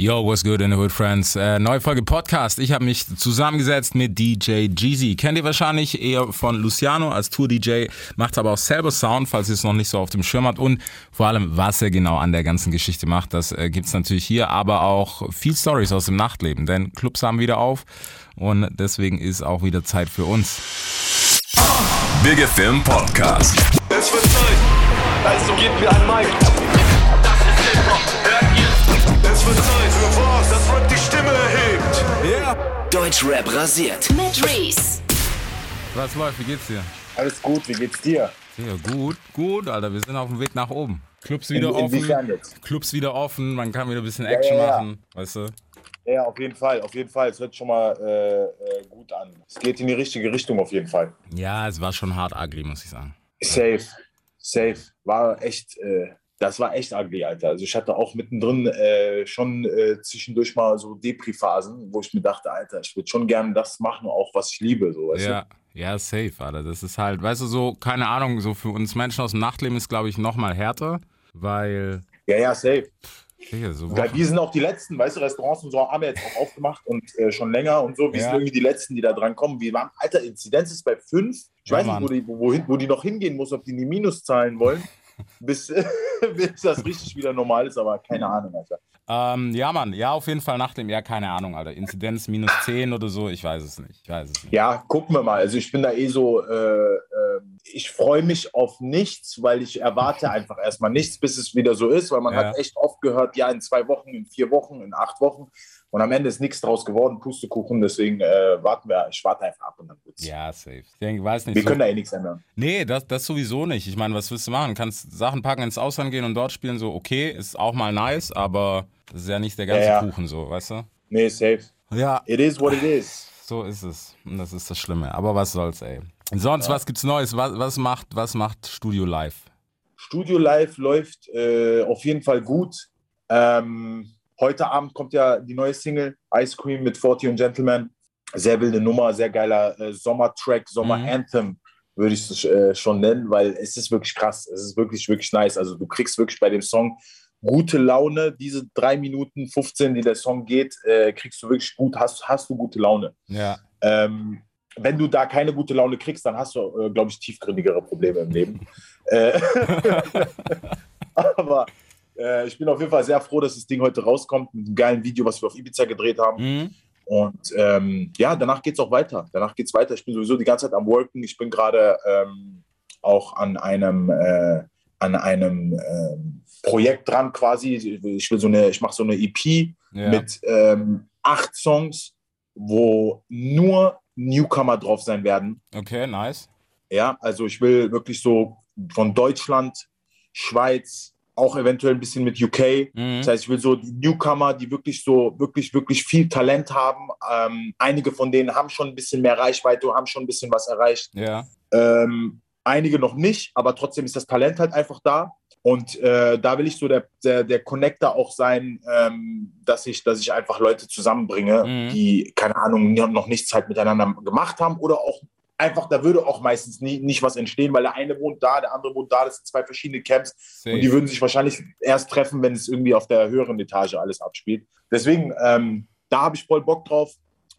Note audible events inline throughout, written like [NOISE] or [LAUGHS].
Yo, what's good in the hood, friends? Äh, neue Folge Podcast. Ich habe mich zusammengesetzt mit DJ Jeezy. Kennt ihr wahrscheinlich eher von Luciano als Tour-DJ, macht aber auch selber Sound, falls ihr es noch nicht so auf dem Schirm habt. Und vor allem, was er genau an der ganzen Geschichte macht, das äh, gibt's natürlich hier, aber auch viel Stories aus dem Nachtleben. Denn Clubs haben wieder auf und deswegen ist auch wieder Zeit für uns. Big Film Podcast. Es wird Zeit, also gebt mir ein Mic. Es wird Zeit für was, das Rap die Stimme erhebt. Yeah. Deutschrap rasiert. mit Reese. Was läuft? Wie geht's dir? Alles gut, wie geht's dir? Ja, gut, gut, Alter. Wir sind auf dem Weg nach oben. Clubs wieder In- offen. jetzt? Clubs wieder offen. Man kann wieder ein bisschen Action ja, ja. machen. Weißt du? Ja, auf jeden Fall, auf jeden Fall. Es hört schon mal äh, äh, gut an. Es geht in die richtige Richtung auf jeden Fall. Ja, es war schon hart ugly, muss ich sagen. Safe, safe. War echt, äh, das war echt ugly, Alter. Also ich hatte auch mittendrin äh, schon äh, zwischendurch mal so Depri-Phasen, wo ich mir dachte, Alter, ich würde schon gerne das machen, auch was ich liebe, so, weißt Ja, ja, safe, Alter. Das ist halt, weißt du, so, keine Ahnung, so für uns Menschen aus dem Nachtleben ist, glaube ich, noch mal härter, weil, du? Ja, ja, safe. Digga, so Weil wir sind auch die Letzten, weißt du, Restaurants und so haben wir jetzt auch aufgemacht und äh, schon länger und so. Wir Ja. sind irgendwie die Letzten, die da dran kommen. Wir waren, Alter, Inzidenz ist bei fünf. Ich Ja, weiß nicht, wo die, wo, wohin, wo die noch hingehen muss, ob die in die Minus zahlen wollen, bis, [LAUGHS] bis das richtig wieder normal ist, aber keine Ahnung, Alter. Ähm, ja, Mann, ja, auf jeden Fall Nachtleben, ja, keine Ahnung, Alter. Inzidenz minus 10 oder so, ich weiß es nicht. Ich weiß es nicht. Ja, gucken wir mal. Also ich bin da eh so, äh, äh, ich freue mich auf nichts, weil ich erwarte [LAUGHS] einfach erstmal nichts, bis es wieder so ist, weil man Ja. hat echt oft gehört, ja, in zwei Wochen, in vier Wochen, in acht Wochen. Und am Ende ist nichts draus geworden, Pustekuchen. Deswegen äh, warten wir, ich warte einfach ab und dann wird's. Ja, safe. Ich denke, weiß nicht. Wir so- können da eh nichts ändern. Nee, das, das sowieso nicht. Ich meine, was willst du machen? Kannst Sachen packen, ins Ausland gehen und dort spielen, so, okay, ist auch mal nice, aber das ist ja nicht der ganze Ja, ja. Kuchen, so, weißt du? Nee, safe. Ja, It is what it is. so ist es. Und das ist das Schlimme. Aber was soll's, ey. Sonst, was gibt's Neues? Was, was, macht, was macht Studio Live? Studio Live läuft äh, auf jeden Fall gut. Ähm, heute Abend kommt ja die neue Single Ice Cream mit 40 und Gentleman. Sehr wilde Nummer, sehr geiler äh, Sommertrack, Sommer-Anthem würde ich es äh, schon nennen, weil es ist wirklich krass. Es ist wirklich, wirklich nice. Also du kriegst wirklich bei dem Song gute Laune. Diese drei Minuten 15, die der Song geht, äh, kriegst du wirklich gut, hast, hast du gute Laune. Ja. Ähm, wenn du da keine gute Laune kriegst, dann hast du, äh, glaube ich, tiefgründigere Probleme im Leben. äh, [LAUGHS] [LAUGHS] aber äh, ich bin auf jeden Fall sehr froh, dass das Ding heute rauskommt mit einem geilen Video, was wir auf Ibiza gedreht haben. Mhm. Und ähm, ja, danach geht es auch weiter. Danach geht es weiter. Ich bin sowieso die ganze Zeit am Worken. Ich bin gerade ähm, auch an einem, äh, an einem ähm, Projekt dran quasi. Ich will so eine, ich mache so eine EP Ja. mit ähm, acht Songs, wo nur Newcomer drauf sein werden. Okay, nice. Ja, also ich will wirklich so von Deutschland, Schweiz, auch eventuell ein bisschen mit UK. Mhm. Das heißt, ich will so die Newcomer, die wirklich so, wirklich, wirklich viel Talent haben. Ähm, einige von denen haben schon ein bisschen mehr Reichweite, haben schon ein bisschen was erreicht. Ja. Ähm, einige noch nicht, aber trotzdem ist das Talent halt einfach da. Und äh, da will ich so der, der, der Connector auch sein, ähm, dass, ich, dass ich einfach Leute zusammenbringe, Mhm. die, keine Ahnung, noch nichts halt miteinander gemacht haben oder auch einfach, da würde auch meistens nie, nicht was entstehen, weil der eine wohnt da, der andere wohnt da, das sind zwei verschiedene Camps Safe. und die würden sich wahrscheinlich erst treffen, wenn es irgendwie auf der höheren Etage alles abspielt. Deswegen, ähm, da habe ich voll Bock drauf.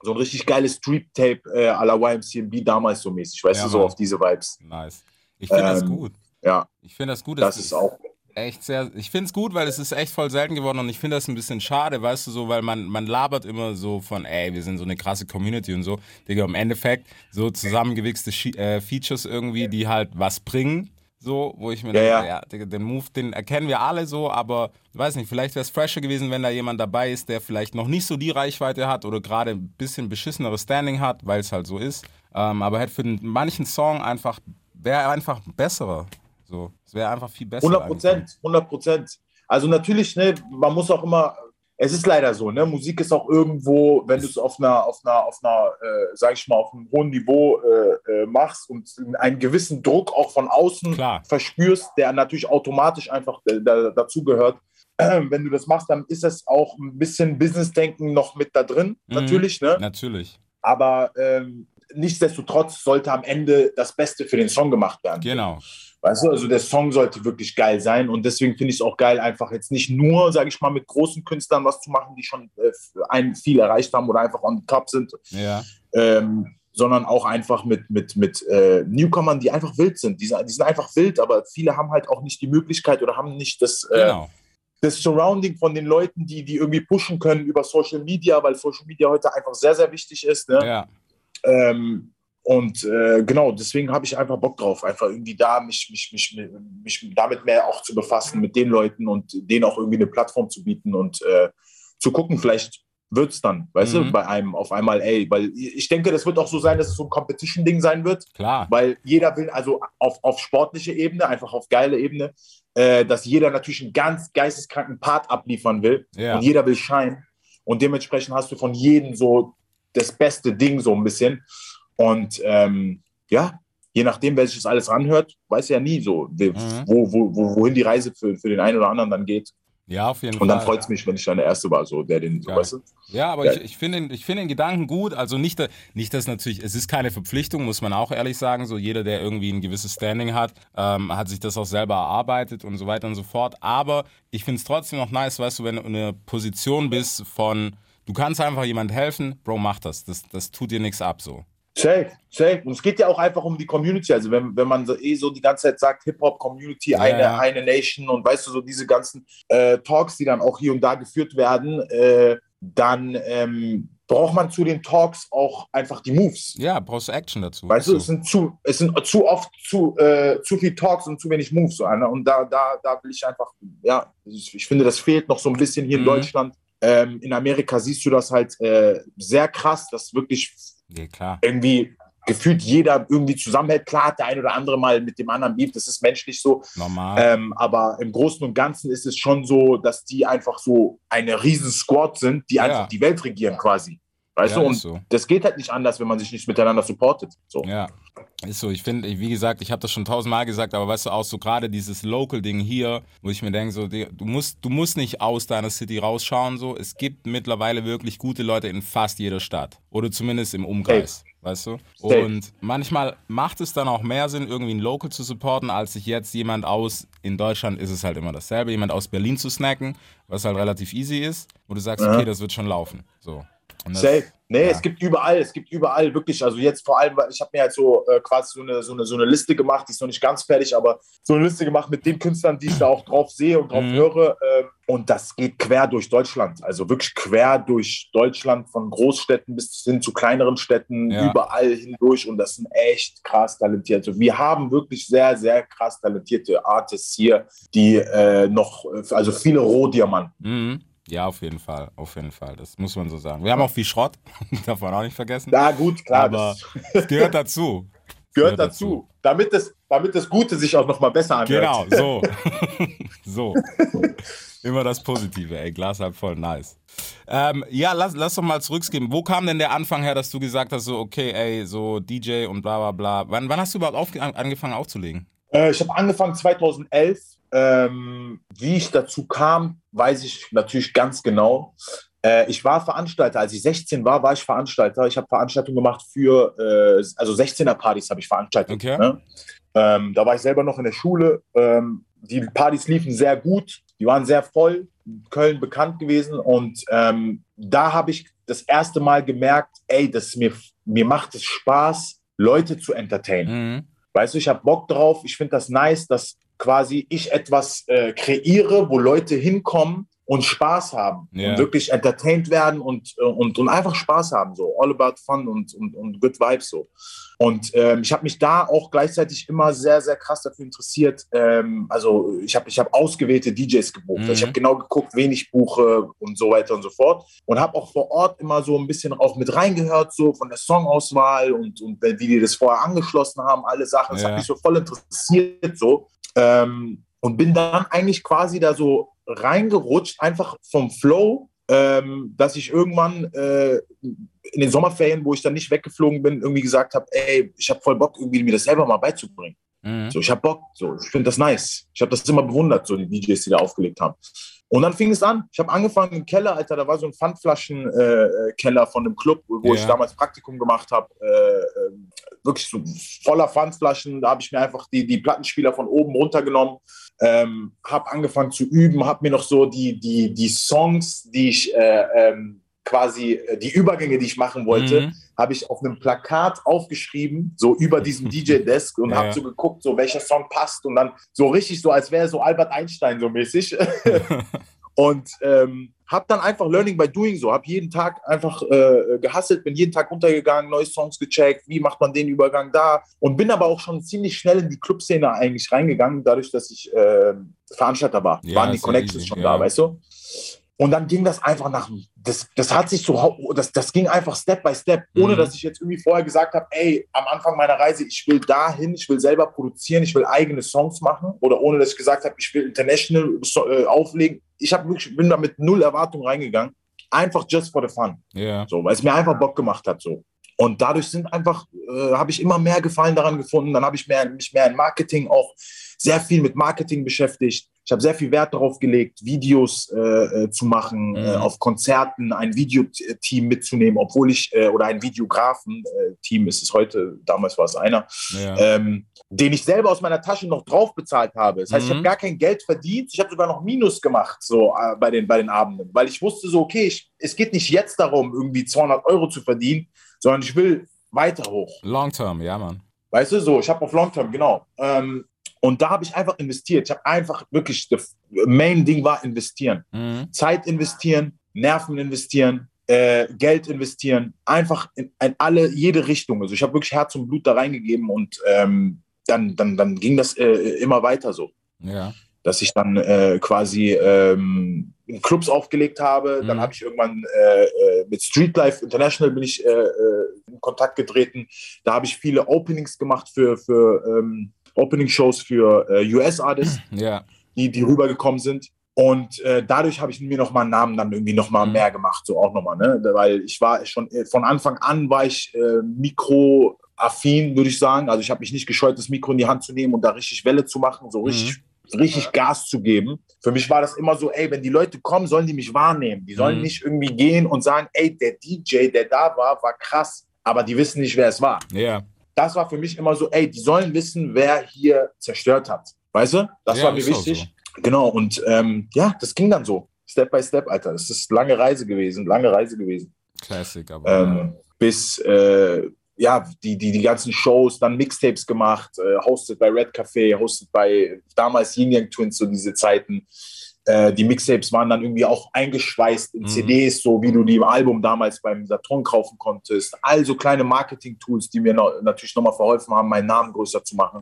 So ein richtig geiles Street-Tape äh, à la YMCMB damals so mäßig, weißt Ja, du, so auf diese Vibes. nice. Ich finde das Ähm, gut. Ja, Ich finde das gut. das ist auch. Echt sehr. Ich finde es gut, weil es ist echt voll selten geworden und ich finde das ein bisschen schade, weißt du, so, weil man, man labert immer so von, ey, wir sind so eine krasse Community und so. Digga, im Endeffekt so zusammengewichste äh, Features irgendwie, die halt was bringen. So, wo ich mir Ja, denke, ja. ja, Digga, den Move, den erkennen wir alle so, aber weiß nicht, vielleicht wäre es fresher gewesen, wenn da jemand dabei ist, der vielleicht noch nicht so die Reichweite hat oder gerade ein bisschen beschisseneres Standing hat, weil es halt so ist. Ähm, aber hätte für den, manchen Song einfach, wäre einfach besserer. So, es wäre einfach viel besser. 100 Prozent, 100 Prozent. Also natürlich, ne, man muss auch immer, es ist leider so, ne, Musik ist auch irgendwo, wenn du es auf einer, auf einer, auf einer, äh, sag ich mal, auf einem hohen Niveau äh, äh, machst und einen gewissen Druck auch von außen Klar. verspürst, der natürlich automatisch einfach äh, da, dazugehört. [CLEARS THROAT] wenn du das machst, dann ist das auch ein bisschen Business-Denken noch mit da drin, Mhm. natürlich, ne? Natürlich. Aber ähm, nichtsdestotrotz sollte am Ende das Beste für den Song gemacht werden. Genau. Weißt du, also der Song sollte wirklich geil sein und deswegen finde ich es auch geil, einfach jetzt nicht nur, sage ich mal, mit großen Künstlern was zu machen, die schon äh, ein viel erreicht haben oder einfach on the top sind, Ja. ähm, sondern auch einfach mit, mit, mit äh, Newcomern, die einfach wild sind. Die, sind- die sind einfach wild, aber viele haben halt auch nicht die Möglichkeit oder haben nicht das, äh, Genau. das Surrounding von den Leuten, die, die irgendwie pushen können über Social Media, weil Social Media heute einfach sehr, sehr wichtig ist. Ne? Ja. Ähm, und äh, genau, deswegen habe ich einfach Bock drauf, einfach irgendwie da mich, mich, mich, mich damit mehr auch zu befassen mit den Leuten und denen auch irgendwie eine Plattform zu bieten und äh, zu gucken, vielleicht wird es dann, weißt Mhm. du, bei einem auf einmal, ey, weil ich denke, das wird auch so sein, dass es so ein Competition-Ding sein wird, Klar. weil jeder will, also auf, auf sportliche Ebene, einfach auf geile Ebene, äh, dass jeder natürlich einen ganz geisteskranken Part abliefern will Ja. und jeder will Schein. Und dementsprechend hast du von jedem so das beste Ding so ein bisschen. Und ähm, ja, je nachdem, wer sich das alles ranhört, weiß ja nie so, Mhm. wo, wo, wo, wohin die Reise für, für den einen oder anderen dann geht. Ja, auf jeden Und dann Fall. freut es mich, wenn ich dann der Erste war, so der den, so, weißt du? Ja, aber Geil. ich, ich finde den, ich finde den Gedanken gut. Also nicht, nicht, dass natürlich, es ist keine Verpflichtung, muss man auch ehrlich sagen. So jeder, der irgendwie ein gewisses Standing hat, ähm, hat sich das auch selber erarbeitet und so weiter und so fort. Aber ich finde es trotzdem noch nice, weißt du, wenn du in einer Position bist von, du kannst einfach jemand helfen, Bro, mach das. Das, das tut dir nichts ab so. Safe, safe. Und es geht ja auch einfach um die Community. Also wenn, wenn man so, eh so die ganze Zeit sagt, Hip-Hop-Community, eine, ja. eine Nation und weißt du, so diese ganzen äh, Talks, die dann auch hier und da geführt werden, äh, dann ähm, braucht man zu den Talks auch einfach die Moves. Ja, brauchst du Action dazu. Weißt du, es sind zu, es sind zu oft zu, äh, zu viel Talks und zu wenig Moves. So, ne? Und da, da, da will ich einfach, ja, ich, finde, das fehlt noch so ein bisschen hier in Mhm. Deutschland. Ähm, in Amerika siehst du das halt äh, sehr krass, dass wirklich ja, klar. irgendwie gefühlt jeder irgendwie zusammenhält. Klar hat der ein oder andere mal mit dem anderen Beef, das ist menschlich so. Normal. Ähm, aber im Großen und Ganzen ist es schon so, dass die einfach so eine riesen Squad sind, die Ja. einfach die Welt regieren quasi. Weißt Ja, du? Und so. das geht halt nicht anders, wenn man sich nicht miteinander supportet. So. Ja, ist so. Ich finde, wie gesagt, ich habe das schon tausendmal gesagt, aber weißt du, auch so gerade dieses Local-Ding hier, wo ich mir denke, so, du musst, du musst nicht aus deiner City rausschauen, so. Es gibt mittlerweile wirklich gute Leute in fast jeder Stadt. Oder zumindest im Umkreis. Weißt du? Und manchmal macht es dann auch mehr Sinn, irgendwie ein Local zu supporten, als sich jetzt jemand aus, in Deutschland ist es halt immer dasselbe, jemand aus Berlin zu snacken, was halt relativ easy ist, wo du sagst, okay, das wird schon laufen. So. Safe. Nee, ja. es gibt überall, es gibt überall wirklich, also jetzt vor allem, ich habe mir halt so äh, quasi so eine, so, eine, so eine Liste gemacht, die ist noch nicht ganz fertig, aber so eine Liste gemacht mit den Künstlern, die ich da auch drauf sehe und drauf Mhm. höre. ähm, und das geht quer durch Deutschland, also wirklich quer durch Deutschland, von Großstädten bis hin zu kleineren Städten, Ja. überall hindurch. Und das sind echt krass talentierte. Wir haben wirklich sehr, sehr krass talentierte Artists hier, die äh, noch, also viele Rohdiamanten. Mhm. Ja, auf jeden Fall, auf jeden Fall. Das muss man so sagen. Wir haben auch viel Schrott, [LAUGHS] darf man auch nicht vergessen. Ja, gut, klar. Aber das, [LAUGHS] es gehört dazu. gehört dazu, damit das, damit das Gute sich auch noch mal besser anhört. Genau, so. [LAUGHS] so. Immer das Positive, ey. Glas halb voll, nice. Ähm, ja, lass, lass doch mal zurückskippen. Wo kam denn der Anfang her, dass du gesagt hast, so, okay, ey, so DJ und bla bla bla. Wann, wann hast du überhaupt an- angefangen aufzulegen? Äh, ich habe angefangen 2011. Ähm, wie ich dazu kam, weiß ich natürlich ganz genau. Äh, ich war Veranstalter. Als ich 16 war, war ich Veranstalter. Ich habe Veranstaltungen gemacht für, äh, also 16er-Partys habe ich veranstaltet. Okay. Ne? Ähm, da war ich selber noch in der Schule. Ähm, die Partys liefen sehr gut. Die waren sehr voll. in Köln bekannt gewesen. Und ähm, da habe ich das erste Mal gemerkt, ey, das mir, mir macht es Spaß, Leute zu entertainen. Mhm. Weißt du, ich habe Bock drauf. Ich finde das nice, dass quasi ich etwas äh, kreiere, wo Leute hinkommen und Spaß haben Ja. und wirklich entertained werden und, äh, und, und einfach Spaß haben. So all about fun und, und, und good vibes so. Und ähm, ich habe mich da auch gleichzeitig immer sehr, sehr krass dafür interessiert. Ähm, also ich habe ich hab ausgewählte DJs gebucht. Mhm. Ich habe genau geguckt, wen ich buche und so weiter und so fort. Und habe auch vor Ort immer so ein bisschen auch mit reingehört, so von der Songauswahl und, und wie die das vorher angeschlossen haben, alle Sachen. Das Ja. hat mich so voll interessiert so. Ähm, und bin dann eigentlich quasi da so reingerutscht, einfach vom Flow, ähm, dass ich irgendwann äh, in den Sommerferien, wo ich dann nicht weggeflogen bin, irgendwie gesagt habe, ey, ich habe voll Bock, irgendwie mir das selber mal beizubringen. Mhm. So, ich habe Bock, so, ich finde das nice. Ich habe das immer bewundert, so die DJs, die da aufgelegt haben. Und dann fing es an. Ich habe angefangen im Keller, Alter, da war so ein Pfandflaschenkeller von einem Club, wo ich Ja. damals Praktikum gemacht habe. Äh, ähm, wirklich so voller Pfandflaschen. Da habe ich mir einfach die, die Plattenspieler von oben runtergenommen, ähm, habe angefangen zu üben, habe mir noch so die, die, die Songs, die ich äh, ähm, quasi, äh, die Übergänge, die ich machen wollte, Mhm. habe ich auf einem Plakat aufgeschrieben, so über diesem [LAUGHS] DJ-Desk und Ja, habe so geguckt, so welcher Song passt und dann so richtig so, als wäre so Albert Einstein so mäßig. [LAUGHS] [LAUGHS] und ähm, habe dann einfach Learning by Doing so, habe jeden Tag einfach äh, gehasselt, bin jeden Tag runtergegangen, neue Songs gecheckt, wie macht man den Übergang da und bin aber auch schon ziemlich schnell in die Clubszene eigentlich reingegangen, dadurch, dass ich äh, Veranstalter war, Ja, waren die Connections schon ja. da, weißt du? Und dann ging das einfach nach, das, das hat sich so, das, das ging einfach Step by Step, ohne Mhm. dass ich jetzt irgendwie vorher gesagt habe, ey, am Anfang meiner Reise, ich will dahin, ich will selber produzieren, ich will eigene Songs machen oder ohne dass ich gesagt habe, ich will international äh, auflegen. Ich hab wirklich, bin da mit null Erwartung reingegangen, einfach just for the fun, Ja. so, weil es mir einfach Bock gemacht hat, so. Und dadurch sind einfach, äh, habe ich immer mehr Gefallen daran gefunden. Dann habe ich mehr, mich mehr in Marketing auch sehr viel mit Marketing beschäftigt. Ich habe sehr viel Wert darauf gelegt, Videos äh, äh, zu machen, Mhm. äh, auf Konzerten ein Videoteam mitzunehmen, obwohl ich, äh, oder ein Videografen-Team ist es heute, damals war es einer, Ja. ähm, den ich selber aus meiner Tasche noch drauf bezahlt habe. Das heißt, ich Mhm. habe gar kein Geld verdient, ich habe sogar noch Minus gemacht so äh, bei, den, bei den Abenden, weil ich wusste so, okay, ich, es geht nicht jetzt darum, irgendwie 200 Euro zu verdienen, sondern ich will weiter hoch. Long term, ja, Mann. Weißt du, so, ich habe auf Long Term, genau. Ähm, und da habe ich einfach investiert. Ich habe einfach wirklich, das Main Ding war investieren. Mhm. Zeit investieren, Nerven investieren, äh, Geld investieren, einfach in, in alle, jede Richtung. Also ich habe wirklich Herz und Blut da reingegeben und ähm, dann, dann, dann ging das äh, immer weiter so. Ja. Dass ich dann äh, quasi ähm, Clubs aufgelegt habe. Dann Mhm. habe ich irgendwann äh, äh, mit Streetlife International bin ich äh, in Kontakt getreten. Da habe ich viele Openings gemacht für, für ähm, Opening-Shows für äh, US-Artists [CLEARS THROAT] Ja. die, die rübergekommen sind. Und äh, dadurch habe ich mir nochmal einen Namen dann irgendwie nochmal Mhm. mehr gemacht, so auch nochmal, ne? Weil ich war schon äh, von Anfang an war ich äh, mikroaffin, würde ich sagen. Also ich habe mich nicht gescheut, das Mikro in die Hand zu nehmen und da richtig Welle zu machen, so richtig, richtig Gas zu geben. Für mich war das immer so, ey, wenn die Leute kommen, sollen die mich wahrnehmen. Die sollen Mhm. nicht irgendwie gehen und sagen, ey, der DJ, der da war, war krass, aber die wissen nicht, wer es war Ja. Das war für mich immer so, ey, die sollen wissen, wer hier zerstört hat. Weißt du? Das Ja, war mir wichtig. Genau, und ähm, ja, das ging dann so. Step by Step, Alter. Es ist lange Reise gewesen, lange Reise gewesen. Classic, aber. Ähm, bis, äh, ja, die, die, die ganzen Shows, dann Mixtapes gemacht, äh, hosted bei Red Café, hosted bei damals Yin Yang Twins, so diese Zeiten. Äh, die Mixtapes waren dann irgendwie auch eingeschweißt in Mhm. CDs, so wie du die im Album damals beim Saturn kaufen konntest. Also kleine Marketing-Tools, die mir noch, natürlich nochmal verholfen haben, meinen Namen größer zu machen.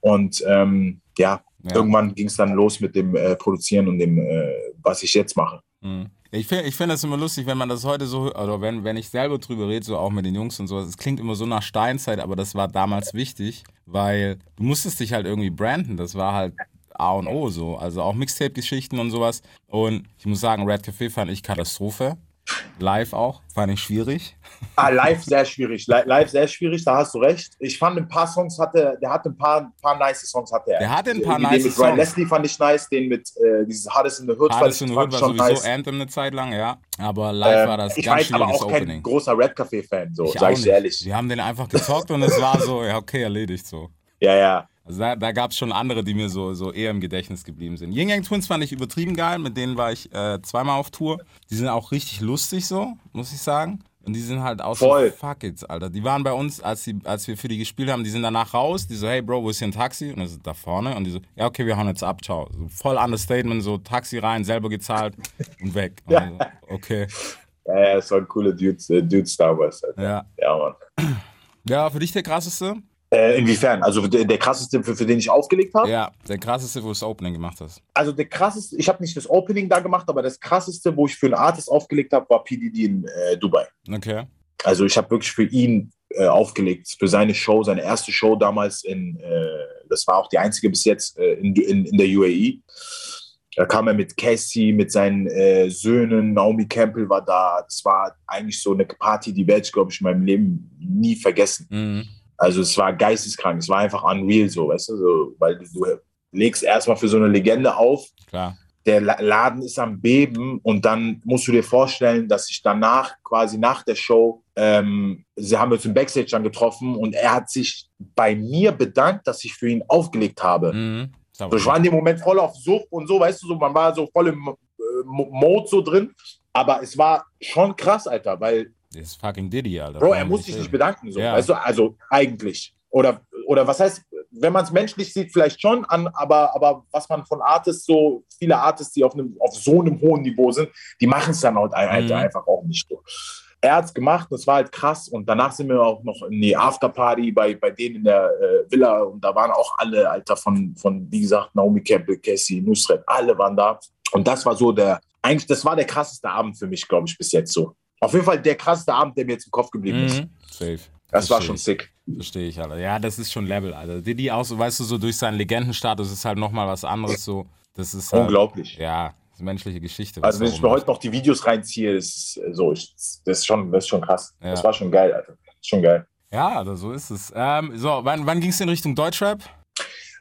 Und ähm, ja, ja. irgendwann ging es dann los mit dem äh, Produzieren und dem, äh, was ich jetzt mache. Mhm. Ich finde ich find das immer lustig, wenn man das heute so, oder wenn, wenn ich selber drüber rede, so auch mit den Jungs und so, es klingt immer so nach Steinzeit, aber das war damals wichtig, weil du musstest dich halt irgendwie branden, das war halt A und O so, also auch Mixtape-Geschichten und sowas und ich muss sagen, Red Café fand ich Katastrophe, live auch, fand ich schwierig. [LAUGHS] Ah, live sehr schwierig. Li- Live sehr schwierig, da hast du recht. Ich fand ein paar Songs hatte, der hatte ein paar, paar nice Songs hatte er. Der hatte ein paar den nice mit Ryan Songs. Leslie fand ich nice, den mit äh, dieses Hardest in the Hood Hardest in the Hood ich war sowieso nice. Anthem eine Zeit lang, ja, aber live war das Ähm, ich war ganz jetzt aber schwieriges auch kein Opening. großer Red Café Fan, so Ich sag ich ehrlich. Wir haben den einfach gezockt und es war so, ja okay, erledigt so. Ja, ja. Also da, da gab es schon andere, die mir so, so eher im Gedächtnis geblieben sind. Yin Yang Twins fand ich übertrieben geil, mit denen war ich äh, zweimal auf Tour. Die sind auch richtig lustig so, muss ich sagen. Und die sind halt auch Voll. so, fuck it, Alter. Die waren bei uns, als, die, als wir für die gespielt haben, die sind danach raus. Die so, hey Bro, wo ist hier ein Taxi? Und das ist da vorne. Und die so, ja okay, wir hauen jetzt ab, ciao. So voll Understatement, so Taxi rein, selber gezahlt und weg. [LAUGHS] Und Ja. so, okay, Ja, ja, das waren coole Dudes, äh, Dudes damals. Alter. ja. Ja, Mann. Ja, für dich der krasseste? Äh, inwiefern? Also der, der krasseste, für, für den ich aufgelegt habe? Ja, der krasseste, wo du das Opening gemacht hast. Also der krasseste, ich habe nicht das Opening da gemacht, aber das krasseste, wo ich für einen Artist aufgelegt habe, war PDD in äh, Dubai. Okay. Also ich habe wirklich für ihn äh, aufgelegt, für seine Show, seine erste Show damals in, äh, das war auch die einzige bis jetzt äh, in, in, in der UAE. Da kam er mit Cassie, mit seinen äh, Söhnen, Naomi Campbell war da. Das war eigentlich so eine Party, die werde ich, glaube ich, in meinem Leben nie vergessen. Mhm. Also es war geisteskrank, es war einfach unreal so, weißt du, so, weil du, legst erstmal für so eine Legende auf, Klar. der La- Laden ist am Beben und dann musst du dir vorstellen, dass ich danach, quasi nach der Show, ähm, sie haben uns im Backstage dann getroffen und er hat sich bei mir bedankt, dass ich für ihn aufgelegt habe. Mhm. So, ich war in dem Moment voll auf Sucht und so, weißt du, so, man war so voll im äh, Mo- Mode so drin. Aber es war schon krass, Alter, weil, Das ist fucking Diddy, Alter. Bro, er muss sich nicht bedanken, so, Ja. weißt du, also eigentlich. Oder, oder was heißt, wenn man es menschlich sieht, vielleicht schon an, aber, aber was man von Artists, so viele Artists, die auf, einem, auf so einem hohen Niveau sind, die machen es dann halt, halt Mhm. einfach auch nicht so. Er hat es gemacht, das war halt krass. Und danach sind wir auch noch in die Afterparty bei, bei denen in der äh, Villa. Und da waren auch alle, Alter, von, von wie gesagt, Naomi Campbell, Cassie, Nusret, alle waren da. Und das war so der, eigentlich, das war der krasseste Abend für mich, glaube ich, bis jetzt so. Auf jeden Fall der krasseste Abend, der mir jetzt im Kopf geblieben ist. Mhm. Safe. Das war Versteh schon ich. sick. Verstehe ich, Alter. Ja, das ist schon Level, Alter. Diddy auch so, weißt du, so durch seinen Legendenstatus ist halt nochmal was anderes so. Das ist halt, Unglaublich. Ja, menschliche Geschichte. Also wenn ich mir heute noch die Videos reinziehe, ist äh, so, ich, das ist schon, das ist schon krass. Ja. Das war schon geil, Alter. Schon geil. Ja, Alter, so ist es. Ähm, so, wann, wann ging es in Richtung Deutschrap?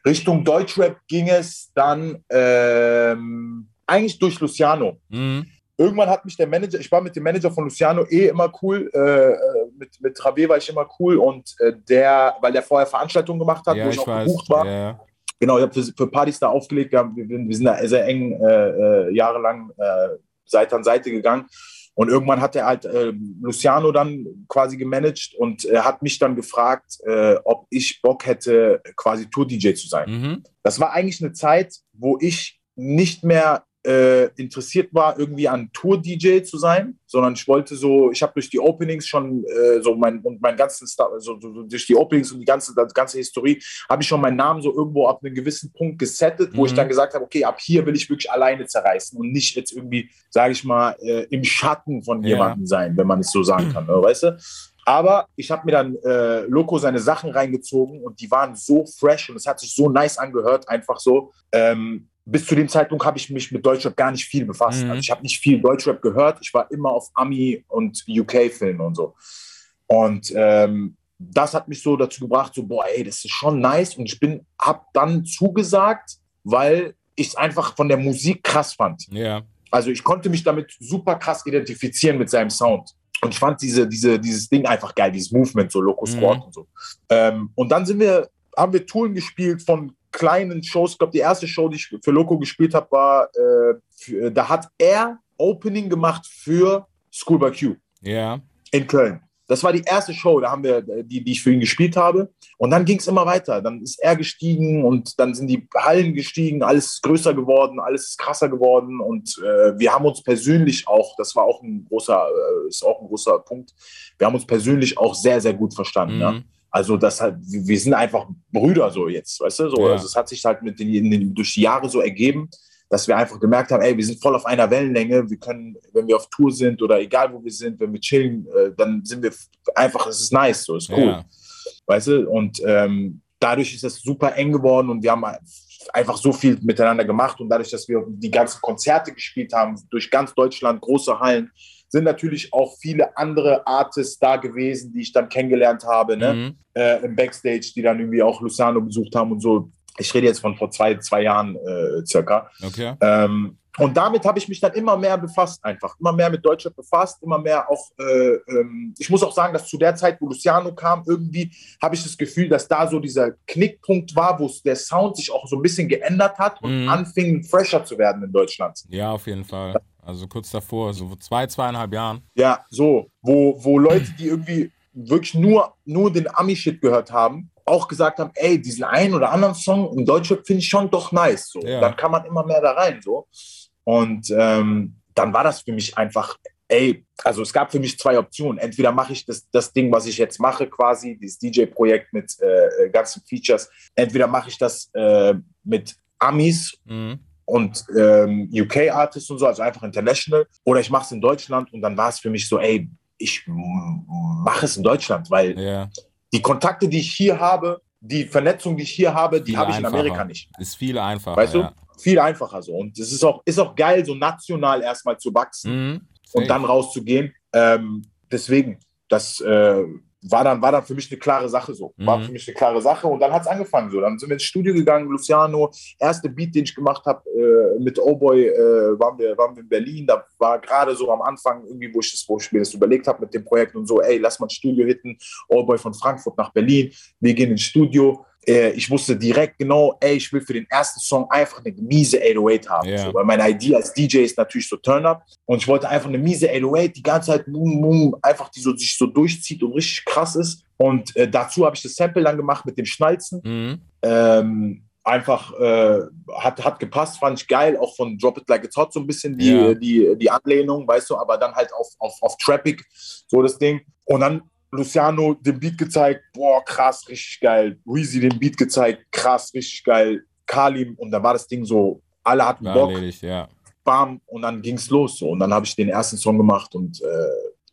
Richtung Deutschrap ging es dann ähm, eigentlich durch Luciano. Mhm. Irgendwann hat mich der Manager, ich war mit dem Manager von Luciano eh immer cool, äh, äh, mit, mit Travé war ich immer cool und äh, der, weil der vorher Veranstaltungen gemacht hat, Ja, wo ich, ich auch weiß. gebucht war. Ja. Genau, ich habe für, für Partys da aufgelegt, wir, haben, wir, wir sind da sehr eng äh, äh, jahrelang äh, Seite an Seite gegangen. Und irgendwann hat er halt äh, Luciano dann quasi gemanagt und er hat mich dann gefragt, äh, ob ich Bock hätte, quasi Tour-DJ zu sein. Mhm. Das war eigentlich eine Zeit, wo ich nicht mehr äh, interessiert war, irgendwie an Tour-DJ zu sein, sondern ich wollte so, ich habe durch die Openings schon äh, so mein und mein ganzen Star, so, durch die Openings und die ganze, die ganze Historie, habe ich schon meinen Namen so irgendwo ab einem gewissen Punkt gesettet, wo Mhm. ich dann gesagt habe, okay, ab hier will ich wirklich alleine zerreißen und nicht jetzt irgendwie, sage ich mal, äh, im Schatten von Ja. jemandem sein, wenn man es so sagen kann, ne, weißt du? Aber ich habe mir dann äh, Loco seine Sachen reingezogen und die waren so fresh und es hat sich so nice angehört, einfach so. Ähm, bis zu dem Zeitpunkt habe ich mich mit Deutschrap gar nicht viel befasst. Mhm. Also ich habe nicht viel Deutschrap gehört. Ich war immer auf Ami- und UK-Filmen und so. Und ähm, das hat mich so dazu gebracht, so, boah, ey, das ist schon nice. Und ich bin, habe dann zugesagt, weil ich es einfach von der Musik krass fand. Ja. Also ich konnte mich damit super krass identifizieren mit seinem Sound. Und ich fand diese, diese, dieses Ding einfach geil, dieses Movement, so Loco Squad Mhm. und so. Ähm, und dann sind wir, haben wir Touren gespielt von kleinen Shows. Ich glaube, die erste Show, die ich für Loco gespielt habe, war, äh, für, da hat er Opening gemacht für Schoolboy Q Ja. in Köln. Das war die erste Show, da haben wir, äh, die, die ich für ihn gespielt habe. Und dann ging es immer weiter. Dann ist er gestiegen und dann sind die Hallen gestiegen, alles ist größer geworden, alles ist krasser geworden. Und äh, wir haben uns persönlich auch, das war auch ein großer, äh, ist auch ein großer Punkt, wir haben uns persönlich auch sehr, sehr gut verstanden. Mhm. Ja? Also das halt, wir sind einfach Brüder so jetzt, weißt du? So, Ja. Also es hat sich halt mit den, den, durch die Jahre so ergeben, dass wir einfach gemerkt haben, ey, wir sind voll auf einer Wellenlänge. Wir können, wenn wir auf Tour sind oder egal wo wir sind, wenn wir chillen, äh, dann sind wir einfach, es ist nice, so ist cool, Ja. weißt du? Und ähm, dadurch ist das super eng geworden und wir haben einfach so viel miteinander gemacht und dadurch, dass wir die ganzen Konzerte gespielt haben durch ganz Deutschland, große Hallen, sind natürlich auch viele andere Artists da gewesen, die ich dann kennengelernt habe, ne? Mhm. äh, im Backstage, die dann irgendwie auch Luciano besucht haben und so. Ich rede jetzt von vor zwei, zwei Jahren äh, circa. Okay. Ähm, und damit habe ich mich dann immer mehr befasst, einfach. Immer mehr mit Deutschland befasst, immer mehr auch. Äh, ähm, ich muss auch sagen, dass zu der Zeit, wo Luciano kam, irgendwie habe ich das Gefühl, dass da so dieser Knickpunkt war, wo der Sound sich auch so ein bisschen geändert hat und Mhm. anfing, fresher zu werden in Deutschland. Ja, auf jeden Fall. Also kurz davor, so zwei, zweieinhalb Jahren. Ja, so, wo, wo Leute, die irgendwie wirklich nur, nur den Ami-Shit gehört haben, auch gesagt haben, ey, diesen einen oder anderen Song in Deutschland finde ich schon doch nice. So. Ja. Dann kann man immer mehr da rein. So. Und ähm, dann war das für mich einfach, ey, also es gab für mich zwei Optionen. Entweder mache ich das, das Ding, was ich jetzt mache, quasi, dieses DJ-Projekt mit äh, ganzen Features. Entweder mache ich das äh, mit Amis Mhm. Und ähm, UK-Artists und so, also einfach international. Oder ich mache es in Deutschland und dann war es für mich so, ey, ich mache es in Deutschland, weil Ja. die Kontakte, die ich hier habe, die Vernetzung, die ich hier habe, die habe ich in einfacher. Amerika nicht. Ist viel einfacher. Weißt ja. du? Viel einfacher so. Und es ist auch, ist auch geil, so national erstmal zu wachsen Mhm. und dann rauszugehen. Ähm, deswegen, das, äh, war dann, war dann für mich eine klare Sache so. War Mhm. für mich eine klare Sache. Und dann hat es angefangen so. Dann sind wir ins Studio gegangen, Luciano, erste Beat, den ich gemacht habe äh, mit O-Boy, äh, waren, wir, waren wir in Berlin. Da war gerade so am Anfang irgendwie, wo ich, das, wo ich mir das überlegt habe mit dem Projekt und so, ey, lass mal ein Studio hitten. O-Boy von Frankfurt nach Berlin. Wir gehen ins Studio. Äh, ich wusste direkt genau, ey, ich will für den ersten Song einfach eine miese 808 haben. Ja. So, weil meine Idee als DJ ist natürlich so Turn-Up. Und ich wollte einfach eine miese 808, die ganze Zeit boom, boom, einfach die so, sich so durchzieht und richtig krass ist. Und äh, dazu habe ich das Sample dann gemacht mit dem Schnalzen. Mhm. Ähm, einfach äh, hat, hat gepasst, fand ich geil, auch von Drop It Like It's Hot so ein bisschen die, Ja. die, die Anlehnung, weißt du, aber dann halt auf, auf, auf Traffic, so das Ding. Und dann Luciano den Beat gezeigt, boah, krass, richtig geil. Reezy den Beat gezeigt, krass, richtig geil. Kalim und dann war das Ding so, alle hatten Bock, erledigt, ja. bam, und dann ging's los. So. Und dann habe ich den ersten Song gemacht und äh,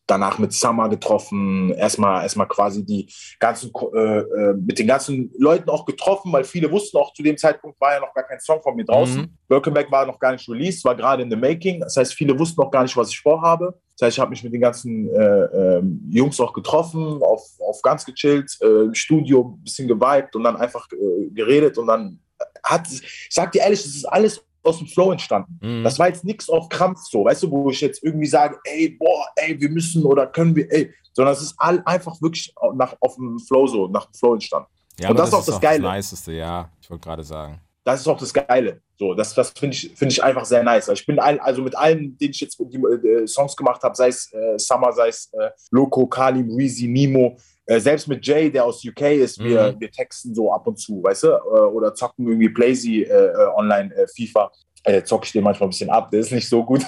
danach mit Summer getroffen. Erstmal, erstmal quasi die ganzen, äh, äh, mit den ganzen Leuten auch getroffen, weil viele wussten auch zu dem Zeitpunkt war ja noch gar kein Song von mir draußen. Mhm. Birkenback war noch gar nicht released, war gerade in the making. Das heißt, viele wussten noch gar nicht, was ich vorhabe. Das heißt, ich habe mich mit den ganzen äh, ähm, Jungs auch getroffen, auf, auf ganz gechillt, äh, im Studio ein bisschen geweibt und dann einfach äh, geredet und dann hat, ich sag dir ehrlich, das ist alles aus dem Flow entstanden. Mhm. Das war jetzt nichts auf Krampf so, weißt du, wo ich jetzt irgendwie sage, ey, boah, ey, wir müssen oder können wir, ey, sondern es ist all, einfach wirklich nach, auf dem Flow so, nach dem Flow entstanden. ja, und aber das ist auch das Geile. Das Niceste, ja. Ich wollte gerade sagen. Das ist auch das Geile. So, das, das finde ich, finde ich einfach sehr nice. Ich bin ein, also mit allen, denen ich jetzt die, äh, Songs gemacht habe, sei es äh, Summer, sei es äh, Loco, Kalim, Reezy, Nemo, äh, selbst mit Jay, der aus UK ist, wir, Mhm. wir texten so ab und zu, weißt du, äh, oder zocken irgendwie Blazy äh, äh, online FIFA. Äh, zocke ich den manchmal ein bisschen ab, der ist nicht so gut.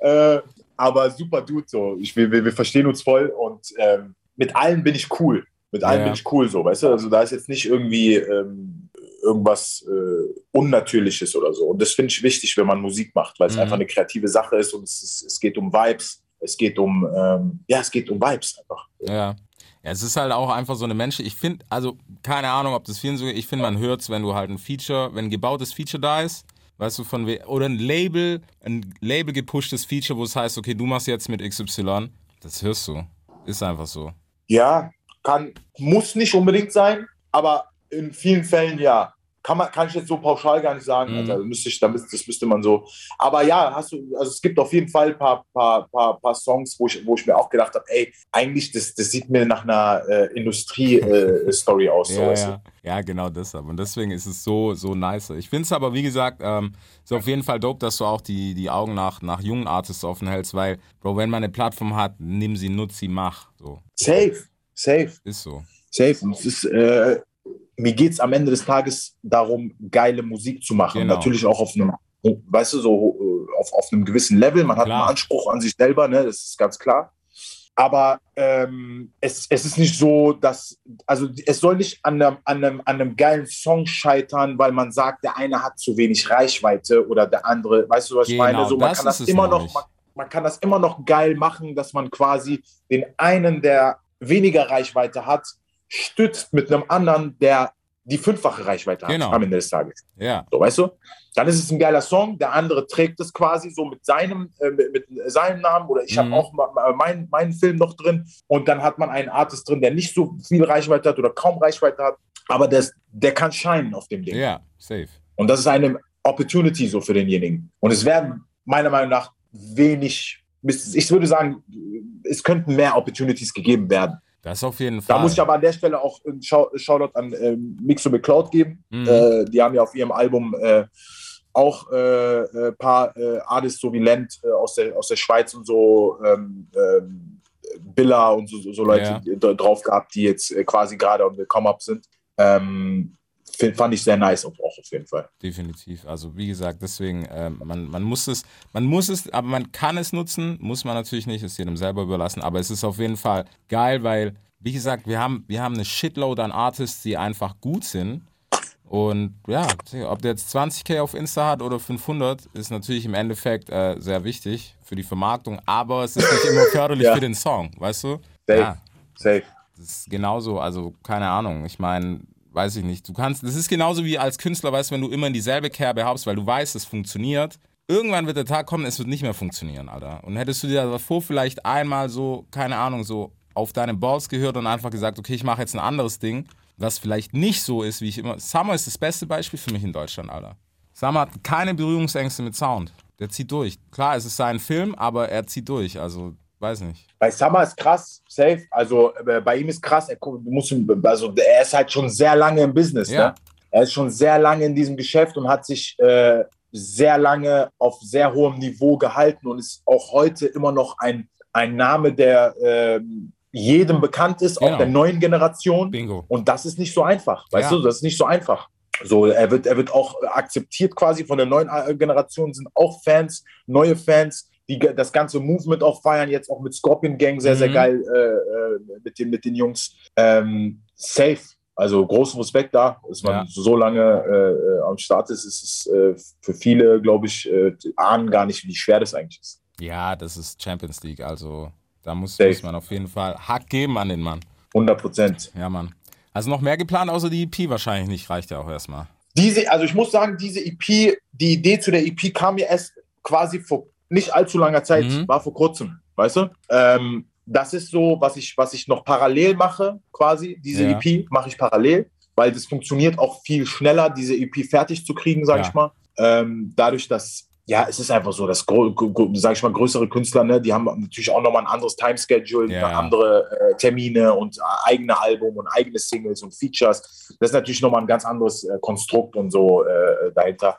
[LAUGHS] aber super Dude, so. Ich, wir, wir, verstehen uns voll und ähm, mit allen bin ich cool. Mit allen Ja. bin ich cool, so, weißt du? Also da ist jetzt nicht irgendwie ähm, irgendwas äh, Unnatürliches oder so. Und das finde ich wichtig, wenn man Musik macht, weil es Mhm. einfach eine kreative Sache ist und es, es geht um Vibes. Es geht um, ähm, ja, es geht um Vibes einfach. Ja. Ja, es ist halt auch einfach so eine Mensch. Ich finde, also keine Ahnung, ob das vielen so geht. Ich finde, man hört es, wenn du halt ein Feature, wenn ein gebautes Feature da ist, weißt du, von we oder ein Label, ein Label gepushtes Feature, wo es heißt, okay, du machst jetzt mit XY, das hörst du. Ist einfach so. Ja, kann, muss nicht unbedingt sein, aber in vielen Fällen ja. Kann, man, kann ich jetzt so pauschal gar nicht sagen, Mhm. Das müsste, ich, da müsste- das müsste man so. Aber ja, hast du, also es gibt auf jeden Fall ein paar, paar, paar, paar Songs, wo ich, wo ich mir auch gedacht habe, ey, eigentlich, das, das sieht mir nach einer äh, Industrie-Story [LAUGHS] aus. So, Ja, weißt du? ja. ja, genau deshalb. Und deswegen ist es so, so nice. Ich finde es aber, wie gesagt, ähm, ist auf jeden Fall dope, dass du auch die, die Augen nach, nach jungen Artists offen hältst, weil, Bro, wenn man eine Plattform hat, nimm sie, nutz sie, mach. So, Safe, safe. ist so. Safe. Und es ist, äh, mir geht es am Ende des Tages darum, geile Musik zu machen. Genau. Natürlich auch auf einem, weißt du, so äh, auf, auf einem gewissen Level. Man hat Klar. einen Anspruch an sich selber, ne? das ist ganz klar. Aber ähm, es, es ist nicht so, dass, also es soll nicht an einem, an, einem, an einem geilen Song scheitern, weil man sagt, der eine hat zu wenig Reichweite oder der andere, weißt du, was ich Genau, meine? So, man das kann das immer noch, man, man kann das immer noch geil machen, dass man quasi den einen, der weniger Reichweite hat, stützt mit einem anderen, der die fünffache Reichweite hat Genau. am Ende des Tages. Ja, So, weißt du? Dann ist es ein geiler Song, der andere trägt es quasi so mit seinem, äh, mit, mit seinem Namen oder ich Mhm. habe auch ma- ma- meinen Film noch drin und dann hat man einen Artist drin, der nicht so viel Reichweite hat oder kaum Reichweite hat, aber der, ist- der kann scheinen auf dem Ding. ja, safe. Und das ist eine Opportunity so für denjenigen. Und es werden meiner Meinung nach wenig, ich würde sagen, es könnten mehr Opportunities gegeben werden. Das auf jeden Fall. Da muss ich aber an der Stelle auch einen Shou- Shoutout an ähm, Mixo McCloud geben. Mhm. Äh, die haben ja auf ihrem Album äh, auch äh, ein paar äh, Artists, so wie Lent äh, aus, der, aus der Schweiz und so, ähm, ähm, Billa und so, so, Leute Ja. drauf gehabt, die jetzt äh, quasi gerade on the Come-Up sind. Ähm, fand ich sehr nice auch, auch auf jeden Fall. Definitiv. Also wie gesagt, deswegen, ähm, man, man muss es, man muss es, aber man kann es nutzen, muss man natürlich nicht, ist jedem selber überlassen, aber es ist auf jeden Fall geil, weil, wie gesagt, wir haben, wir haben eine Shitload an Artists, die einfach gut sind. Und ja, ob der jetzt 20k auf Insta hat oder 500, ist natürlich im Endeffekt äh, sehr wichtig für die Vermarktung, aber es ist nicht immer [LAUGHS] förderlich Ja. für den Song, weißt du? Safe. Ja, Safe. das ist genauso, also keine Ahnung. Ich meine, weiß ich nicht. Du kannst, das ist genauso wie als Künstler, weißt du, wenn du immer in dieselbe Kerbe haust, weil du weißt, es funktioniert, irgendwann wird der Tag kommen, es wird nicht mehr funktionieren, Alter. Und hättest du dir davor vielleicht einmal so, keine Ahnung, so auf deine Balls gehört und einfach gesagt, okay, ich mache jetzt ein anderes Ding, was vielleicht nicht so ist, wie ich immer. Summer ist das beste Beispiel für mich in Deutschland, Alter. Summer hat keine Berührungsängste mit Sound. Der zieht durch. Klar, es ist sein Film, aber er zieht durch. Also, weiß nicht. Bei Summer ist krass, safe. Also äh, bei ihm ist krass, er, muss, also, er ist halt schon sehr lange im Business. Ja. Ne? Er ist schon sehr lange in diesem Geschäft und hat sich äh, sehr lange auf sehr hohem Niveau gehalten und ist auch heute immer noch ein, ein Name, der ähm, jedem bekannt ist, Genau. auch der neuen Generation. Bingo. Und das ist nicht so einfach, weißt Ja. du, das ist nicht so einfach. So, er wird, er wird auch akzeptiert quasi von der neuen äh, Generation, sind auch Fans, neue Fans, die das ganze Movement auch feiern, jetzt auch mit Scorpion Gang, sehr, sehr Mhm. geil äh, äh, mit, den, mit den Jungs. Ähm, safe, also großen Respekt da, dass man Ja. so lange äh, äh, am Start ist, ist es äh, für viele, glaube ich, äh, ahnen gar nicht, wie schwer das eigentlich ist. Ja, das ist Champions League. Also, da muss, muss man auf jeden Fall Hack geben an den Mann. 100 Prozent. Ja, Mann. Also noch mehr geplant, außer die EP wahrscheinlich nicht. Reicht ja auch erstmal. Diese, also ich muss sagen, diese EP, die Idee zu der EP kam mir erst quasi vor nicht allzu langer Zeit, Mhm. war vor kurzem, weißt du? Ähm, das ist so, was ich, was ich noch parallel mache, quasi. Diese Ja. EP mache ich parallel, weil das funktioniert auch viel schneller, diese EP fertig zu kriegen, sag Ja. ich mal. Ähm, dadurch, dass, ja, es ist einfach so, dass, sag ich mal, größere Künstler, ne, die haben natürlich auch nochmal ein anderes Timeschedule, Ja. andere äh, Termine und äh, eigene Album und eigene Singles und Features. Das ist natürlich nochmal ein ganz anderes äh, Konstrukt und so äh, dahinter.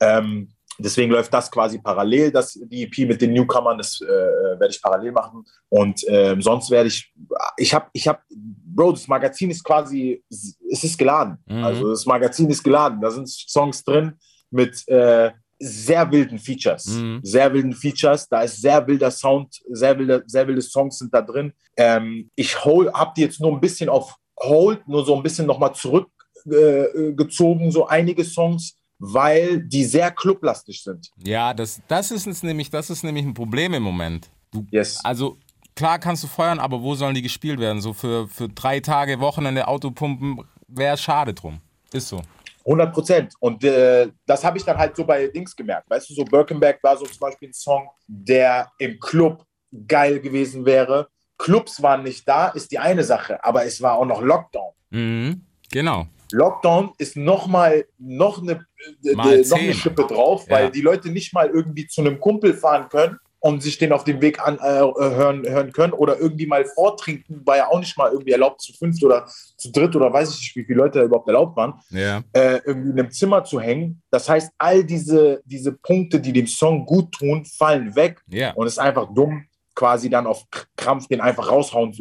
Ähm, deswegen läuft das quasi parallel, das, die EP mit den Newcomern, das äh, werde ich parallel machen. Und ähm, sonst werde ich, ich habe, ich habe, Bro, das Magazin ist quasi, es ist geladen. Mhm. Also das Magazin ist geladen. Da sind Songs drin mit äh, sehr wilden Features. Mhm. Sehr wilden Features. Da ist sehr wilder Sound, sehr wilde, sehr wilde Songs sind da drin. Ähm, ich habe die jetzt nur ein bisschen auf Hold, nur so ein bisschen nochmal zurückgezogen, äh, so einige Songs, weil die sehr clublastig sind. Ja, das, das ist es nämlich, das ist nämlich ein Problem im Moment. Du, Yes. also klar kannst du feuern, aber wo sollen die gespielt werden? So für, für drei Tage Wochenende Autopumpen wäre schade drum. Ist so. 100 Prozent. Und äh, das habe ich dann halt so bei Dings gemerkt. Weißt du, so Birkenberg war so zum Beispiel ein Song, der im Club geil gewesen wäre. Clubs waren nicht da, ist die eine Sache, aber es war auch noch Lockdown. Mhm. Genau. Lockdown ist nochmal noch eine, äh, Mal äh, noch eine Schippe drauf, Ja. weil die Leute nicht mal irgendwie zu einem Kumpel fahren können und sich den auf dem Weg an, äh, hören, hören können oder irgendwie mal vortrinken, war ja auch nicht mal irgendwie erlaubt zu fünft oder zu dritt oder weiß ich nicht, wie viele Leute da überhaupt erlaubt waren Ja. äh, irgendwie in einem Zimmer zu hängen. Das heißt, all diese, diese Punkte, die dem Song gut tun, fallen weg. Ja. Und es ist einfach dumm, quasi dann auf Krampf den einfach raushauen,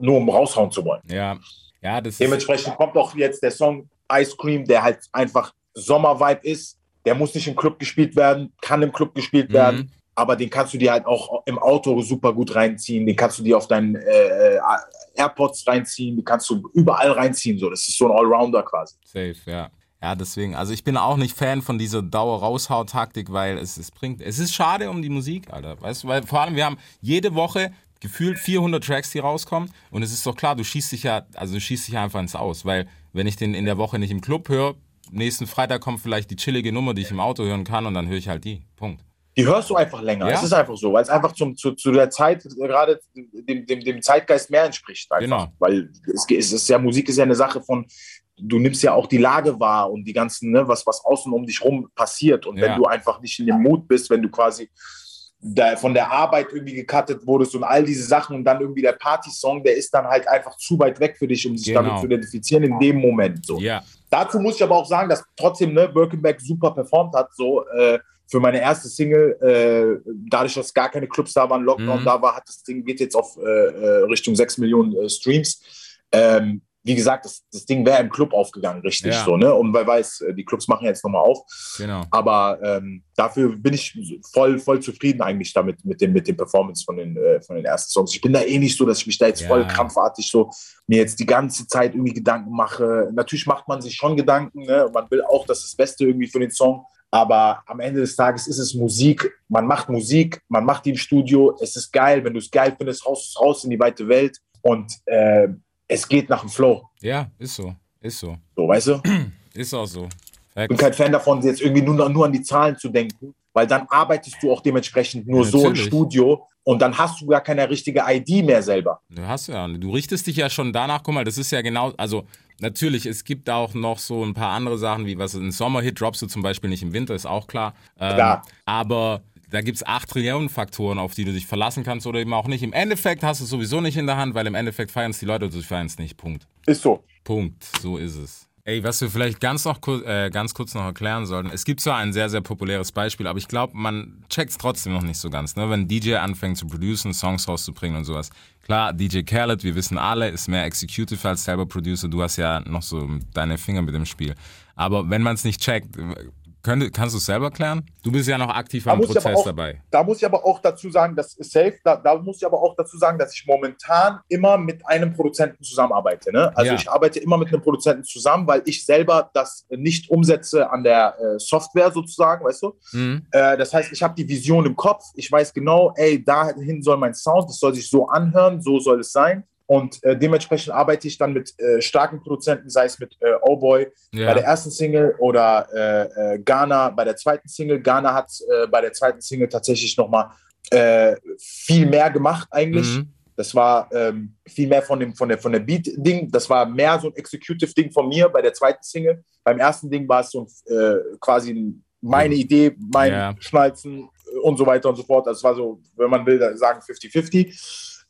nur um raushauen zu wollen. Ja. Ja, das ist. Dementsprechend kommt auch jetzt der Song Ice Cream, der halt einfach Sommervibe ist. Der muss nicht im Club gespielt werden, kann im Club gespielt Mhm. werden. Aber den kannst du dir halt auch im Auto super gut reinziehen. Den kannst du dir auf deinen äh, AirPods reinziehen. Den kannst du überall reinziehen. So, das ist so ein Allrounder quasi. Safe, ja. Ja, deswegen, also ich bin auch nicht Fan von dieser Dauer-Raushaut-Taktik, weil es, es bringt, es ist schade um die Musik, Alter. Weißt du, weil vor allem wir haben jede Woche gefühlt 400 Tracks, die rauskommen und es ist doch klar, du schießt dich ja, also du schießt dich ja einfach ins Aus, weil wenn ich den in der Woche nicht im Club höre, nächsten Freitag kommt vielleicht die chillige Nummer, die ich im Auto hören kann und dann höre ich halt die. Punkt. Die hörst du einfach länger. Ja. Es ist einfach so, weil es einfach zum, zu, zu der Zeit äh, gerade dem, dem, dem Zeitgeist mehr entspricht. Einfach. Genau. Weil es, es ist ja, Musik ist ja eine Sache von, du nimmst ja auch die Lage wahr und die ganzen, ne, was, was außen um dich rum passiert. Und Ja. wenn du einfach nicht in dem Mut bist, wenn du quasi da, von der Arbeit irgendwie gecuttet wurdest und all diese Sachen und dann irgendwie der Party-Song, der ist dann halt einfach zu weit weg für dich, um sich Genau. damit zu identifizieren in dem Moment. So. Ja, Dazu muss ich aber auch sagen, dass trotzdem ne, Birkenberg super performt hat. So äh, für meine erste Single, äh, dadurch, dass gar keine Clubs da waren, Lockdown Mhm. da war, hat das Ding geht jetzt auf äh, äh, Richtung 6 Millionen äh, Streams. Ähm, wie gesagt, das, das Ding wäre im Club aufgegangen, richtig Ja. so, ne? Und wer weiß, äh, die Clubs machen jetzt nochmal auf. genau. Aber ähm, dafür bin ich voll, voll zufrieden eigentlich damit, mit dem, mit dem Performance von den, äh, von den ersten Songs. Ich bin da eh nicht so, dass ich mich da jetzt Ja. voll krampfartig so mir jetzt die ganze Zeit irgendwie Gedanken mache. Natürlich macht man sich schon Gedanken, ne? Man will auch das, das Beste irgendwie für den Song. Aber am Ende des Tages ist es Musik. Man macht Musik, man macht die im Studio. Es ist geil. Wenn du es geil findest, raus, raus in die weite Welt. Und äh, es geht nach dem Flow. Ja, ist so. Ist so. So, weißt du? [CLEARS THROAT] Ist auch so. Ich bin kein Fan davon, jetzt irgendwie nur, nur an die Zahlen zu denken. weil dann arbeitest du auch dementsprechend nur Ja, so im. Studio und dann hast du gar keine richtige ID mehr selber. Du hast ja, du richtest dich ja schon danach, guck mal, das ist ja genau, also natürlich, es gibt auch noch so ein paar andere Sachen, wie was ein Sommerhit droppst du zum Beispiel nicht im Winter, ist auch klar. Ähm, Klar. Aber da gibt es acht Trillionen Faktoren, auf die du dich verlassen kannst oder eben auch nicht. Im Endeffekt hast du es sowieso nicht in der Hand, weil im Endeffekt feiern es die Leute oder sie feiern es nicht. Punkt. Ist so. Punkt. So ist es. Ey, was wir vielleicht ganz, noch, äh, ganz kurz noch erklären sollten. Es gibt zwar ein sehr, sehr populäres Beispiel, aber ich glaube, man checkt es trotzdem noch nicht so ganz. Ne? Wenn DJ anfängt zu producen, Songs rauszubringen und sowas. Klar, DJ Khaled, wir wissen alle, ist mehr Executive als selber Producer. Du hast ja noch so deine Finger mit dem Spiel. Aber wenn man es nicht checkt, könnte, kannst du es selber klären? Du bist ja noch aktiv Da am Prozess auch, dabei. da muss ich aber auch dazu sagen, das ist safe. Da, da muss ich aber auch dazu sagen, dass ich momentan immer mit einem Produzenten zusammenarbeite. Ne? Also Ja. ich arbeite immer mit einem Produzenten zusammen, weil ich selber das nicht umsetze an der äh, Software sozusagen, weißt du? Mhm. Äh, das heißt, ich habe die Vision im Kopf. Ich weiß genau, ey, dahin soll mein Sound, das soll sich so anhören, so soll es sein. Und äh, dementsprechend arbeite ich dann mit äh, starken Produzenten, sei es mit äh, Oh Boy Ja. bei der ersten Single oder äh, äh, Ghana bei der zweiten Single. Ghana hat äh, bei der zweiten Single tatsächlich nochmal äh, viel mehr gemacht eigentlich. Mhm. Das war ähm, viel mehr von dem von der von der Beat-Ding. Das war mehr so ein Executive-Ding von mir bei der zweiten Single. Beim ersten Ding war es so ein, äh, quasi meine Idee, mein Ja. Schnalzen und so weiter und so fort. Das war so, wenn man will, sagen 50-50.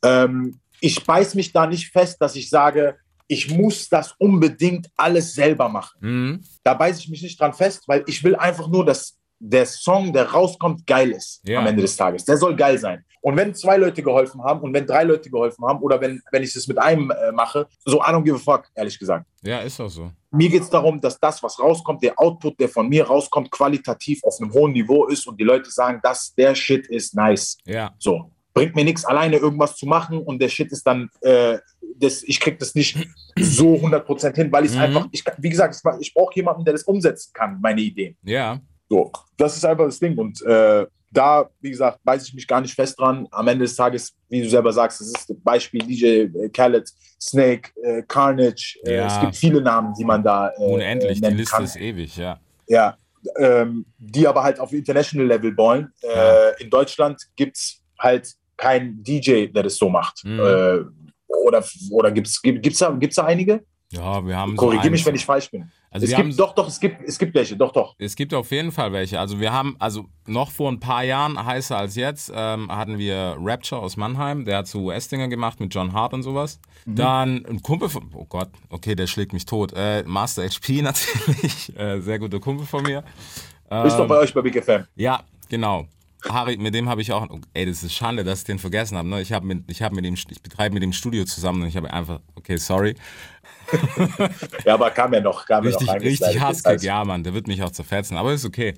Ähm, ich beiß mich da nicht fest, dass ich sage, ich muss das unbedingt alles selber machen. Mhm. Da beiße ich mich nicht dran fest, weil ich will einfach nur, dass der Song, der rauskommt, geil ist Ja. am Ende des Tages. Der soll geil sein. Und wenn zwei Leute geholfen haben und wenn drei Leute geholfen haben oder wenn, wenn ich es mit einem äh, mache, so I don't give a fuck, ehrlich gesagt. Ja, ist auch so. Mir geht es darum, dass das, was rauskommt, der Output, der von mir rauskommt, qualitativ auf einem hohen Niveau ist und die Leute sagen, dass der Shit ist nice. Ja. So. Bringt mir nichts, alleine irgendwas zu machen und der Shit ist dann, äh, das, ich krieg das nicht so 100% hin, weil ich es Mhm. einfach, ich, wie gesagt, ich, ich brauche jemanden, der das umsetzen kann, meine Ideen. Ja. So, das ist einfach das Ding. Und äh, da, wie gesagt, beiße ich mich gar nicht fest dran. Am Ende des Tages, wie du selber sagst, das ist Beispiel DJ Khaled, Snake, äh, Carnage. Äh, Ja. es gibt viele Namen, die man da äh, Unendlich. Die Liste kann. ist ewig, ja. Ja, ähm, die aber halt auf International Level ballen. Äh, Ja. In Deutschland gibt es halt keinen DJ, der das so macht. Mhm. Äh, oder oder gibt es gibt's da, gibt's da einige? Ja, wir haben so Korrigiere mich, eins- wenn ich falsch bin. Also es gibt doch, doch, es gibt, es gibt welche, doch, doch. Es gibt auf jeden Fall welche. Also wir haben, also noch vor ein paar Jahren, heißer als jetzt, ähm, hatten wir Rapture aus Mannheim, der hat so US-Dinger gemacht mit John Hart und sowas. Mhm. Dann ein Kumpel von, oh Gott, okay, der schlägt mich tot. Äh, Master HP [LAUGHS] natürlich, äh, sehr guter Kumpel von mir. Ist doch bei euch bei Big FM. Ja, genau. Harry, mit dem habe ich auch, ey, das ist Schande, dass ich den vergessen habe. Ne? Ich habe mit, ich habe mit dem, ich betreibe mit dem Studio zusammen und ich habe einfach, okay, sorry, [LAUGHS] Ja, aber kam ja noch, kam Richtig, ja noch richtig. Hasskick, Also, ja, Mann, der wird mich auch zerfetzen, aber ist okay.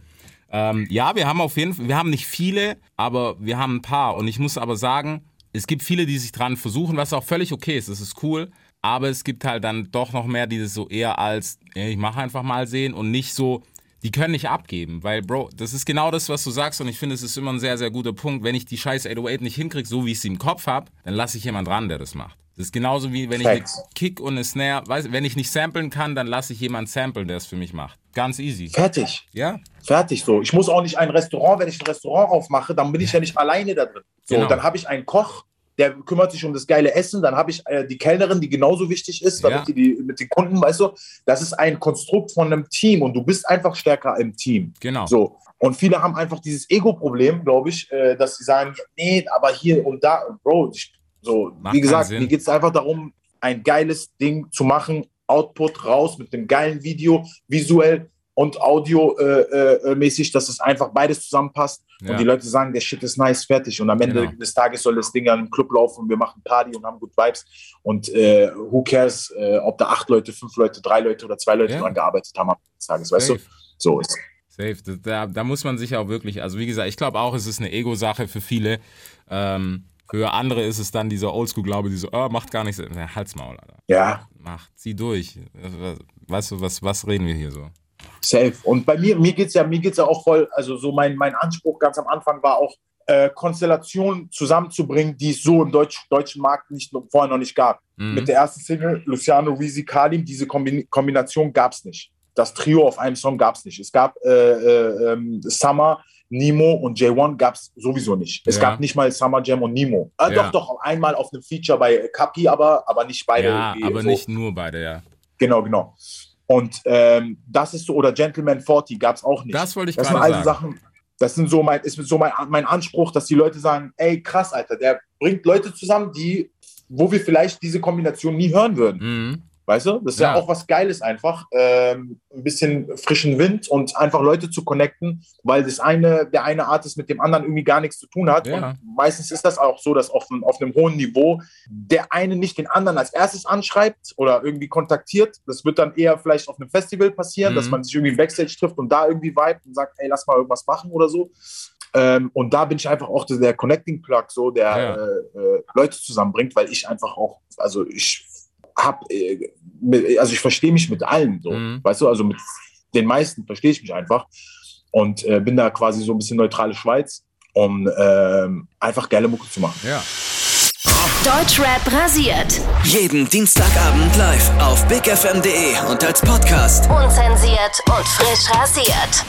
Ähm, ja, wir haben auf jeden Fall, wir haben nicht viele, aber wir haben ein paar. Und ich muss aber sagen, es gibt viele, die sich dran versuchen, was auch völlig okay ist. Das ist cool. Aber es gibt halt dann doch noch mehr, die das so eher als, ja, ich mache einfach mal sehen und nicht so, die können nicht abgeben. Weil, Bro, das ist genau das, was du sagst. Und ich finde, es ist immer ein sehr, sehr guter Punkt. Wenn ich die scheiß 808 nicht hinkriege, so wie ich sie im Kopf habe, dann lasse ich jemand ran, der das macht. Das ist genauso wie wenn ich eine Facts. Kick und eine Snare, weiß, wenn ich nicht samplen kann, dann lasse ich jemand samplen, der es für mich macht. Ganz easy. Fertig. Ja? Fertig so. Ich muss auch nicht ein Restaurant, wenn ich ein Restaurant aufmache, dann bin ich ja nicht alleine da drin. So, Genau. dann habe ich einen Koch, der kümmert sich um das geile Essen, dann habe ich äh, die Kellnerin, die genauso wichtig ist, damit Ja. die, die mit den Kunden, weißt du, das ist ein Konstrukt von einem Team und du bist einfach stärker im Team. Genau. So. Und viele haben einfach dieses Ego-Problem, glaube ich, äh, dass sie sagen, nee, aber hier und da, Bro, ich, so, Macht wie gesagt, mir geht es einfach darum, ein geiles Ding zu machen, Output raus mit einem geilen Video, visuell und audiomäßig, äh, äh, mäßig, dass es einfach beides zusammenpasst Ja. und die Leute sagen, der Shit ist nice, fertig. Und am Ende Genau. des Tages soll das Ding ja im Club laufen und wir machen Party und haben gut Vibes. Und äh, who cares, äh, ob da acht Leute, fünf Leute, drei Leute oder zwei Leute Ja. dran gearbeitet haben am Ende des Tages, weißt Safe. du? So ist Safe. Da- Da, muss man sich auch wirklich, also wie gesagt, ich glaube auch, es ist eine Ego-Sache für viele. Ähm, für andere ist es dann dieser Oldschool-Glaube, die so, oh, macht gar nichts. Na, Halt's Maul, Alter. Ja, Mach, zieh durch. Weißt du, was, was reden wir hier so? Safe. Und bei mir, mir geht es ja, mir geht's ja auch voll, also so mein, mein Anspruch ganz am Anfang war auch, äh, Konstellationen zusammenzubringen, die es so im Deutsch, deutschen Markt nicht, vorher noch nicht gab. Mhm. Mit der ersten Single, Luciano Reezy Kalim, diese Kombin Kombination gab es nicht. Das Trio auf einem Song gab es nicht. Es gab äh, äh, ähm, Summer Nemo und J1 gab es sowieso nicht. Es Ja. gab nicht mal Summer Jam und Nemo. Äh, Ja. Doch, doch, einmal auf einem Feature bei Kapi, aber, aber nicht beide. Ja, aber so. nicht nur beide, ja. Genau, genau. Und ähm, das ist so, oder Gentleman 40 gab es auch nicht. Das wollte ich Das sind gerade also sagen. Sachen, das sind so mein, ist so mein, mein Anspruch, dass die Leute sagen, ey, krass, Alter, der bringt Leute zusammen, die, wo wir vielleicht diese Kombination nie hören würden. Mhm. Weißt du? Das ist ja, Ja. auch was Geiles einfach. Ähm, ein bisschen frischen Wind und einfach Leute zu connecten, weil das eine, der eine Artist mit dem anderen irgendwie gar nichts zu tun hat. Ja. Und meistens ist das auch so, dass auf, einem- auf einem hohen Niveau der eine nicht den anderen als erstes anschreibt oder irgendwie kontaktiert. Das wird dann eher vielleicht auf einem Festival passieren, Mhm. dass man sich irgendwie Backstage trifft und da irgendwie vibet und sagt, ey, lass mal irgendwas machen oder so. Ähm, und da bin ich einfach auch der Connecting Plug, so der Ja. äh, äh, Leute zusammenbringt, weil ich einfach auch, also ich hab, äh, also ich verstehe mich mit allen so, Mhm. weißt du, also mit den meisten verstehe ich mich einfach und äh, bin da quasi so ein bisschen neutrale Schweiz, um ähm, einfach geile Mucke zu machen. Ja. Deutschrap rasiert. Jeden Dienstagabend live auf bigfm.de und als Podcast. Unzensiert und frisch rasiert.